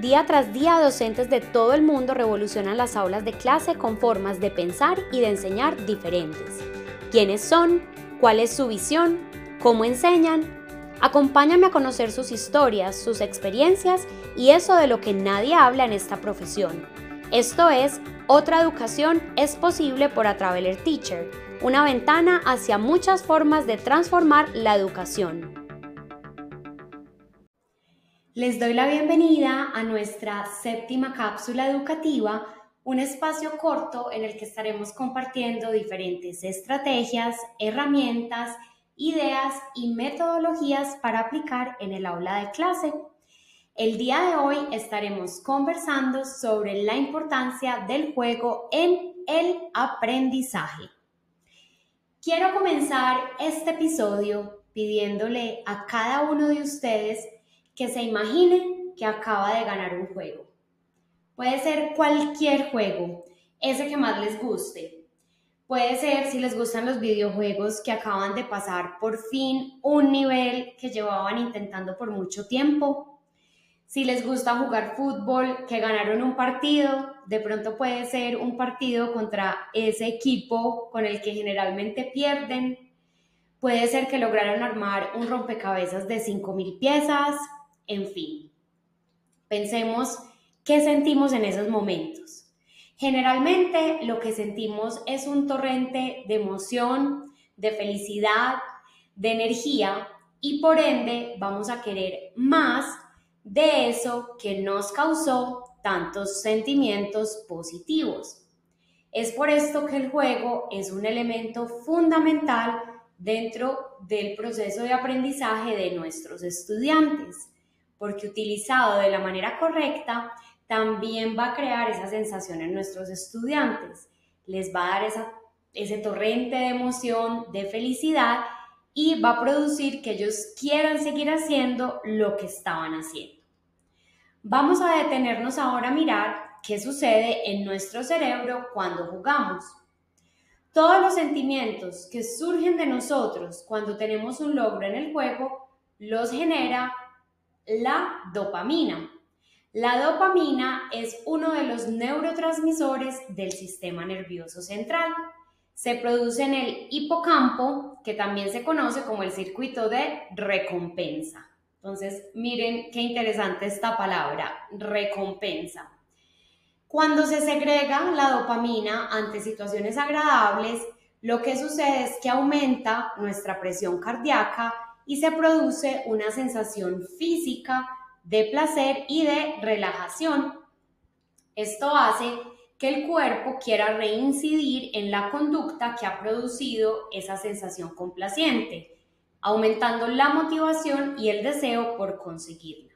Día tras día, docentes de todo el mundo revolucionan las aulas de clase con formas de pensar y de enseñar diferentes. ¿Quiénes son? ¿Cuál es su visión? ¿Cómo enseñan? Acompáñame a conocer sus historias, sus experiencias y eso de lo que nadie habla en esta profesión. Esto es, otra educación es posible por Atraveler Teacher, una ventana hacia muchas formas de transformar la educación. Les doy la bienvenida a nuestra séptima cápsula educativa, un espacio corto en el que estaremos compartiendo diferentes estrategias, herramientas, ideas y metodologías para aplicar en el aula de clase. El día de hoy estaremos conversando sobre la importancia del juego en el aprendizaje. Quiero comenzar este episodio pidiéndole a cada uno de ustedes que se imagine que acaba de ganar un juego. Puede ser cualquier juego, ese que más les guste. Puede ser si les gustan los videojuegos que acaban de pasar por fin un nivel que llevaban intentando por mucho tiempo. Si les gusta jugar fútbol, que ganaron un partido, de pronto puede ser un partido contra ese equipo con el que generalmente pierden. Puede ser que lograron armar un rompecabezas de 5.000 piezas, en fin. Pensemos qué sentimos en esos momentos. Generalmente lo que sentimos es un torrente de emoción, de felicidad, de energía y por ende vamos a querer más de eso que nos causó tantos sentimientos positivos. Es por esto que el juego es un elemento fundamental dentro del proceso de aprendizaje de nuestros estudiantes porque utilizado de la manera correcta, también va a crear esa sensación en nuestros estudiantes. Les va a dar ese torrente de emoción, de felicidad y va a producir que ellos quieran seguir haciendo lo que estaban haciendo. Vamos a detenernos ahora a mirar qué sucede en nuestro cerebro cuando jugamos. Todos los sentimientos que surgen de nosotros cuando tenemos un logro en el juego los genera la dopamina. La dopamina es uno de los neurotransmisores del sistema nervioso central. Se produce en el hipocampo, que también se conoce como el circuito de recompensa. Entonces, miren qué interesante esta palabra, recompensa. Cuando se segrega la dopamina ante situaciones agradables, lo que sucede es que aumenta nuestra presión cardíaca y se produce una sensación física de placer y de relajación. Esto hace que el cuerpo quiera reincidir en la conducta que ha producido esa sensación complaciente, aumentando la motivación y el deseo por conseguirla.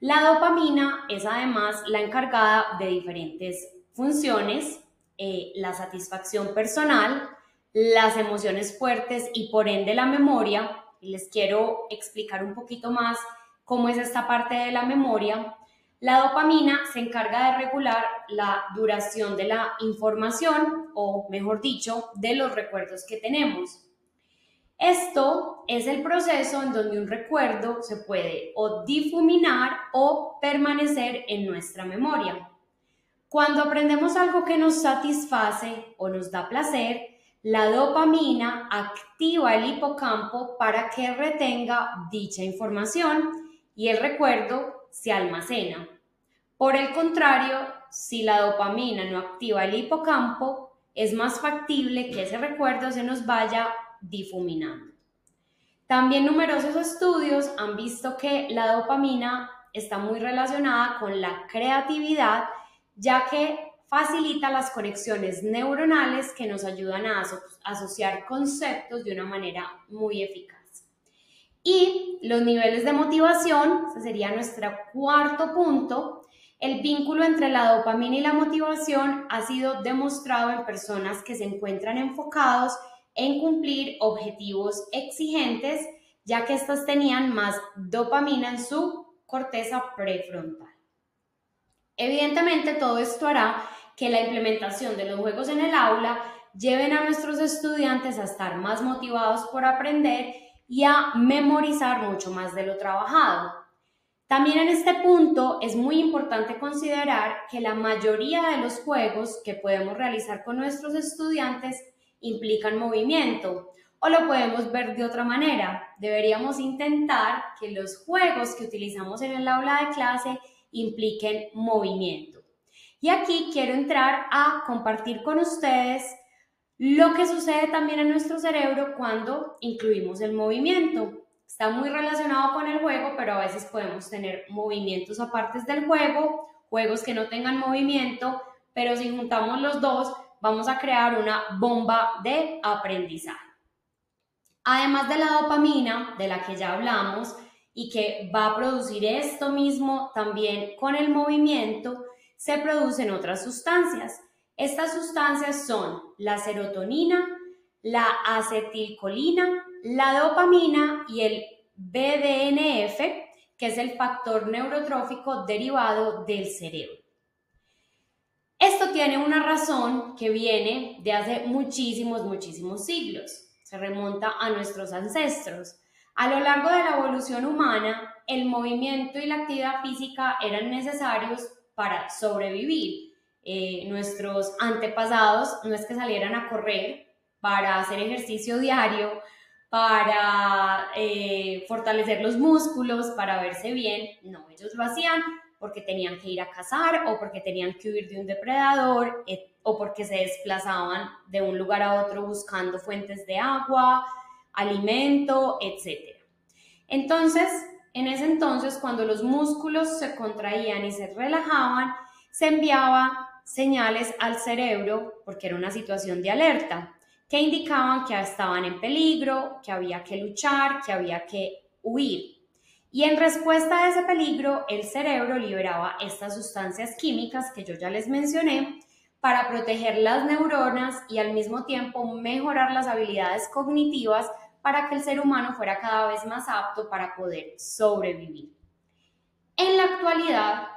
La dopamina es además la encargada de diferentes funciones, eh, la satisfacción personal, las emociones fuertes y por ende la memoria, y les quiero explicar un poquito más cómo es esta parte de la memoria. La dopamina se encarga de regular la duración de la información o, mejor dicho, de los recuerdos que tenemos. Esto es el proceso en donde un recuerdo se puede o difuminar o permanecer en nuestra memoria. Cuando aprendemos algo que nos satisface o nos da placer, la dopamina activa el hipocampo para que retenga dicha información y el recuerdo se almacena. Por el contrario, si la dopamina no activa el hipocampo, es más factible que ese recuerdo se nos vaya difuminando. También numerosos estudios han visto que la dopamina está muy relacionada con la creatividad, ya que facilita las conexiones neuronales que nos ayudan a asociar conceptos de una manera muy eficaz. Y los niveles de motivación, ese sería nuestro cuarto punto, el vínculo entre la dopamina y la motivación ha sido demostrado en personas que se encuentran enfocados en cumplir objetivos exigentes, ya que éstas tenían más dopamina en su corteza prefrontal. Evidentemente, todo esto hará que la implementación de los juegos en el aula lleven a nuestros estudiantes a estar más motivados por aprender y a memorizar mucho más de lo trabajado. También en este punto es muy importante considerar que la mayoría de los juegos que podemos realizar con nuestros estudiantes implican movimiento. O lo podemos ver de otra manera. Deberíamos intentar que los juegos que utilizamos en el aula de clase impliquen movimiento. Y aquí quiero entrar a compartir con ustedes lo que sucede también en nuestro cerebro cuando incluimos el movimiento. Está muy relacionado con el juego, pero a veces podemos tener movimientos aparte del juego, juegos que no tengan movimiento, pero si juntamos los dos, vamos a crear una bomba de aprendizaje. Además de la dopamina, de la que ya hablamos, y que va a producir esto mismo también con el movimiento, se producen otras sustancias. Estas sustancias son la serotonina, la acetilcolina, la dopamina y el BDNF, que es el factor neurotrófico derivado del cerebro. Esto tiene una razón que viene de hace muchísimos, muchísimos siglos. Se remonta a nuestros ancestros. A lo largo de la evolución humana, el movimiento y la actividad física eran necesarios para sobrevivir. Eh, nuestros antepasados no es que salieran a correr para hacer ejercicio diario, para eh, fortalecer los músculos, para verse bien. No, ellos lo hacían porque tenían que ir a cazar o porque tenían que huir de un depredador o porque se desplazaban de un lugar a otro buscando fuentes de agua, alimento, etc. Entonces, en ese entonces, cuando los músculos se contraían y se relajaban, se enviaba señales al cerebro porque era una situación de alerta que indicaban que estaban en peligro, que había que luchar, que había que huir. Y en respuesta a ese peligro, el cerebro liberaba estas sustancias químicas que yo ya les mencioné para proteger las neuronas y al mismo tiempo mejorar las habilidades cognitivas para que el ser humano fuera cada vez más apto para poder sobrevivir. En la actualidad,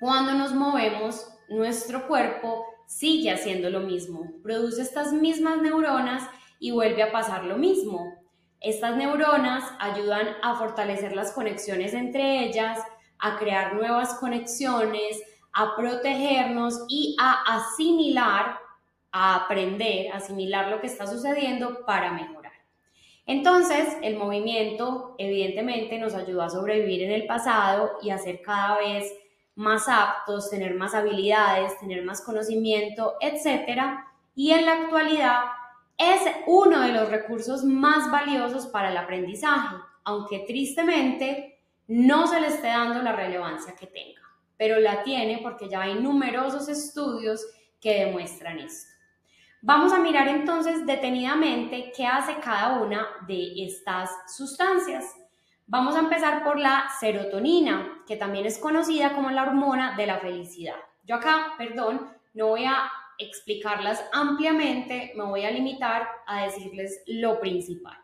cuando nos movemos, nuestro cuerpo sigue haciendo lo mismo, produce estas mismas neuronas y vuelve a pasar lo mismo. Estas neuronas ayudan a fortalecer las conexiones entre ellas, a crear nuevas conexiones, a protegernos y a asimilar, a aprender, asimilar lo que está sucediendo para mejorar. Entonces, el movimiento evidentemente nos ayudó a sobrevivir en el pasado y a ser cada vez más aptos, tener más habilidades, tener más conocimiento, etc. Y en la actualidad es uno de los recursos más valiosos para el aprendizaje, aunque tristemente no se le esté dando la relevancia que tenga, pero la tiene porque ya hay numerosos estudios que demuestran esto. Vamos a mirar entonces detenidamente qué hace cada una de estas sustancias. Vamos a empezar por la serotonina, que también es conocida como la hormona de la felicidad. Yo acá, perdón, no voy a explicarlas ampliamente, me voy a limitar a decirles lo principal.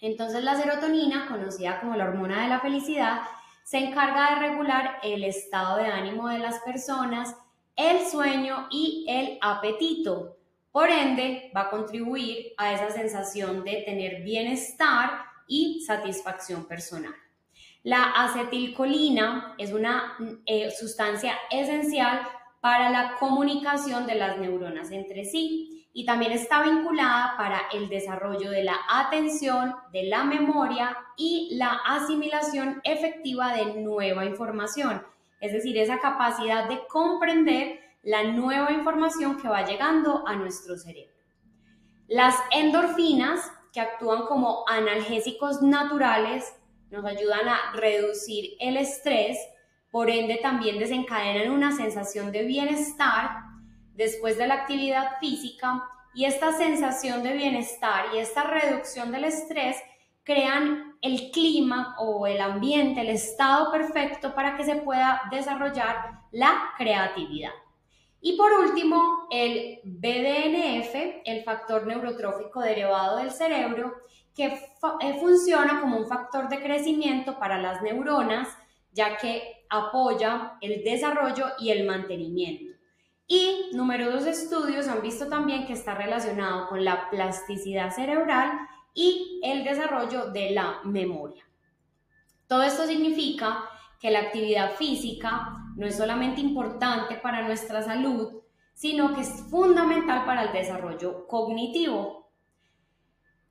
Entonces la serotonina, conocida como la hormona de la felicidad, se encarga de regular el estado de ánimo de las personas, el sueño y el apetito. Por ende, va a contribuir a esa sensación de tener bienestar y satisfacción personal. La acetilcolina es una eh, sustancia esencial para la comunicación de las neuronas entre sí y también está vinculada para el desarrollo de la atención, de la memoria y la asimilación efectiva de nueva información, es decir, esa capacidad de comprender la nueva información que va llegando a nuestro cerebro. Las endorfinas que actúan como analgésicos naturales, nos ayudan a reducir el estrés, por ende también desencadenan una sensación de bienestar después de la actividad física y esta sensación de bienestar y esta reducción del estrés crean el clima o el ambiente, el estado perfecto para que se pueda desarrollar la creatividad. Y por último, el BDNF, el factor neurotrófico derivado del cerebro, que eh, funciona como un factor de crecimiento para las neuronas, ya que apoya el desarrollo y el mantenimiento. Y numerosos estudios han visto también que está relacionado con la plasticidad cerebral y el desarrollo de la memoria. Todo esto significa que la actividad física no es solamente importante para nuestra salud, sino que es fundamental para el desarrollo cognitivo.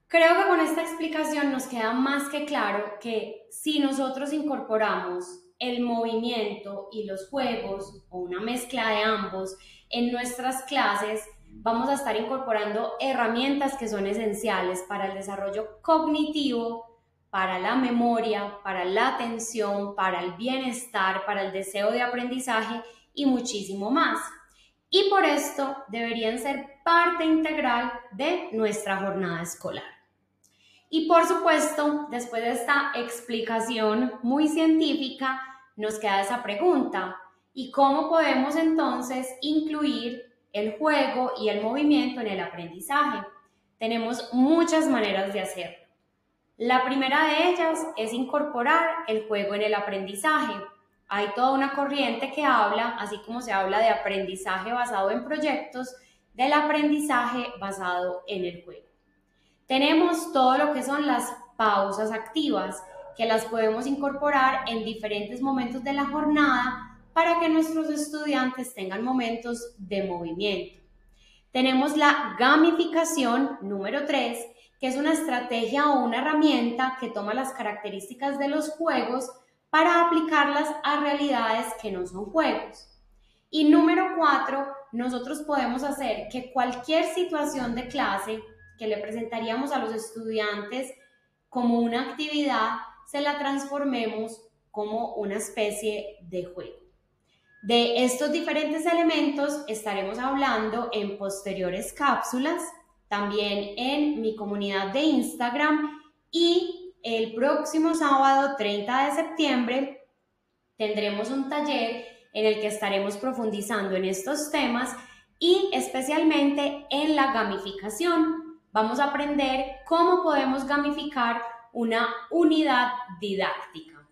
Creo que con esta explicación nos queda más que claro que si nosotros incorporamos el movimiento y los juegos o una mezcla de ambos en nuestras clases, vamos a estar incorporando herramientas que son esenciales para el desarrollo cognitivo, para la memoria, para la atención, para el bienestar, para el deseo de aprendizaje y muchísimo más. Y por esto deberían ser parte integral de nuestra jornada escolar. Y por supuesto, después de esta explicación muy científica, nos queda esa pregunta. ¿Y cómo podemos entonces incluir el juego y el movimiento en el aprendizaje? Tenemos muchas maneras de hacerlo. La primera de ellas es incorporar el juego en el aprendizaje. Hay toda una corriente que habla, así como se habla de aprendizaje basado en proyectos, del aprendizaje basado en el juego. Tenemos todo lo que son las pausas activas, que las podemos incorporar en diferentes momentos de la jornada para que nuestros estudiantes tengan momentos de movimiento. Tenemos la gamificación número 3, que es una estrategia o una herramienta que toma las características de los juegos para aplicarlas a realidades que no son juegos. Y número cuatro, nosotros podemos hacer que cualquier situación de clase que le presentaríamos a los estudiantes como una actividad, se la transformemos como una especie de juego. De estos diferentes elementos estaremos hablando en posteriores cápsulas también en mi comunidad de Instagram y el próximo sábado 30 de septiembre tendremos un taller en el que estaremos profundizando en estos temas y especialmente en la gamificación. Vamos a aprender cómo podemos gamificar una unidad didáctica.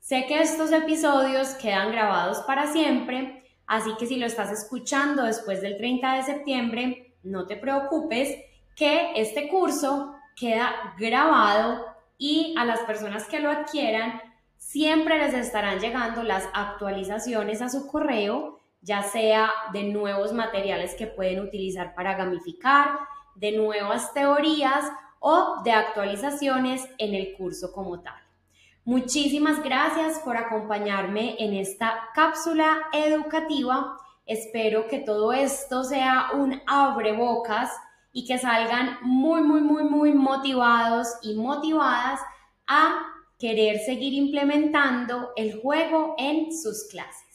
Sé que estos episodios quedan grabados para siempre, así que si lo estás escuchando después del 30 de septiembre, no te preocupes que este curso queda grabado y a las personas que lo adquieran siempre les estarán llegando las actualizaciones a su correo, ya sea de nuevos materiales que pueden utilizar para gamificar, de nuevas teorías o de actualizaciones en el curso como tal. Muchísimas gracias por acompañarme en esta cápsula educativa Espero que todo esto sea un abrebocas y que salgan muy, muy, muy, muy motivados y motivadas a querer seguir implementando el juego en sus clases.